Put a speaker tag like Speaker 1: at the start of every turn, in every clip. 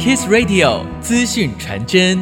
Speaker 1: Kiss Radio 资讯传真。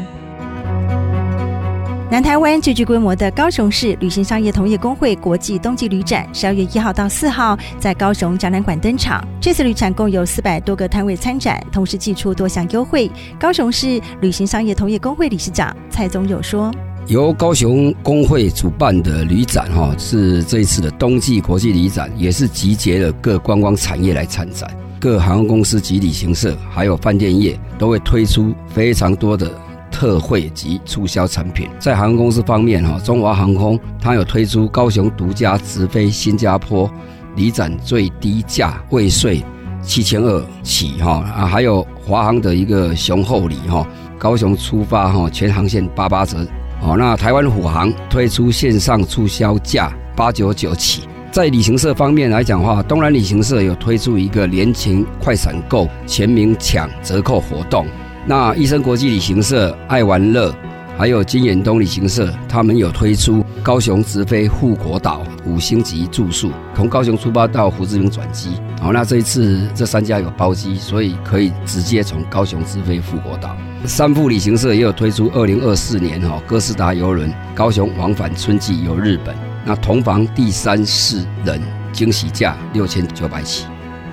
Speaker 2: 南台湾最具规模的高雄市旅行商业同业公会国际冬季旅展，十二月一号到四号在高雄展览馆登场。这次旅展共有四百多个摊位参展，同时寄出多项优惠。高雄市旅行商业同业公会理事长蔡宗友说：“
Speaker 3: 由高雄公会主办的旅展，哈，是这一次的冬季国际旅展，也是集结了各观光产业来参展，各航空公司及旅行社，还有饭店业都会推出非常多的。”特惠及促销产品，在航空公司方面，哈，中华航空它有推出高雄独家直飞新加坡，离展最低价未税七千二起，哈啊，还有华航的一个雄厚礼，哈，高雄出发，哈，全航线八八折，哦，那台湾虎航推出线上促销价八九九起，在旅行社方面来讲的话，东南旅行社有推出一个年勤快闪购全民抢折扣活动。那伊森国际旅行社、爱玩乐，还有金远东旅行社，他们有推出高雄直飞富国岛五星级住宿，从高雄出发到胡志明转机。好，那这一次这三家有包机，所以可以直接从高雄直飞富国岛。三富旅行社也有推出二零二四年哈哥斯达邮轮高雄往返春季游日本，那同房第三四人惊喜价六千九百起。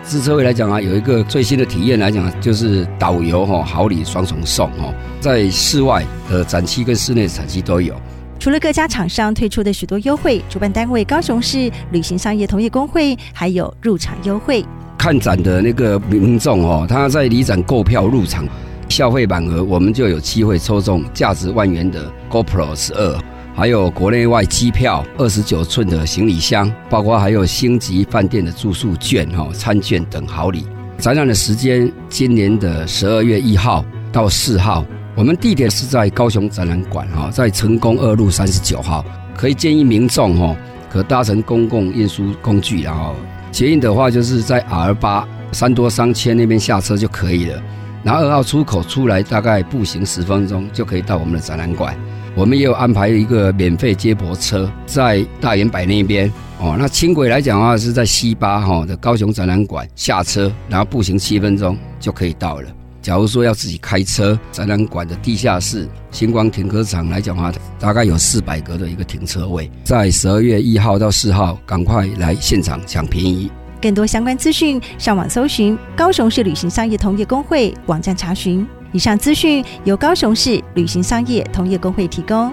Speaker 3: 自车位来讲啊，有一个最新的体验来讲，就是导游哈好礼双重送哦，在室外的展区跟室内的展区都有。
Speaker 2: 除了各家厂商推出的许多优惠，主办单位高雄市旅行商业同业公会还有入场优惠。
Speaker 3: 看展的那个民众哦，他在离展购票入场，消费满额，我们就有机会抽中价值万元的 GoPro 十二。还有国内外机票、二十九寸的行李箱，包括还有星级饭店的住宿券、哈餐券等好礼。展览的时间今年的十二月一号到四号，我们地点是在高雄展览馆哈，在成功二路三十九号。可以建议民众哈，可搭乘公共运输工具，然后捷运的话就是在 R 八三多商圈那边下车就可以了。然后二号出口出来，大概步行十分钟就可以到我们的展览馆。我们也有安排一个免费接驳车在大远百那边哦。那轻轨来讲的话，是在 C 八哈的高雄展览馆下车，然后步行七分钟就可以到了。假如说要自己开车，展览馆的地下室星光停车场来讲的话，大概有四百格的一个停车位。在十二月一号到四号，赶快来现场抢便宜。
Speaker 2: 更多相关资讯，上网搜寻高雄市旅行商业同业公会网站查询。以上资讯由高雄市旅行商业同业公会提供。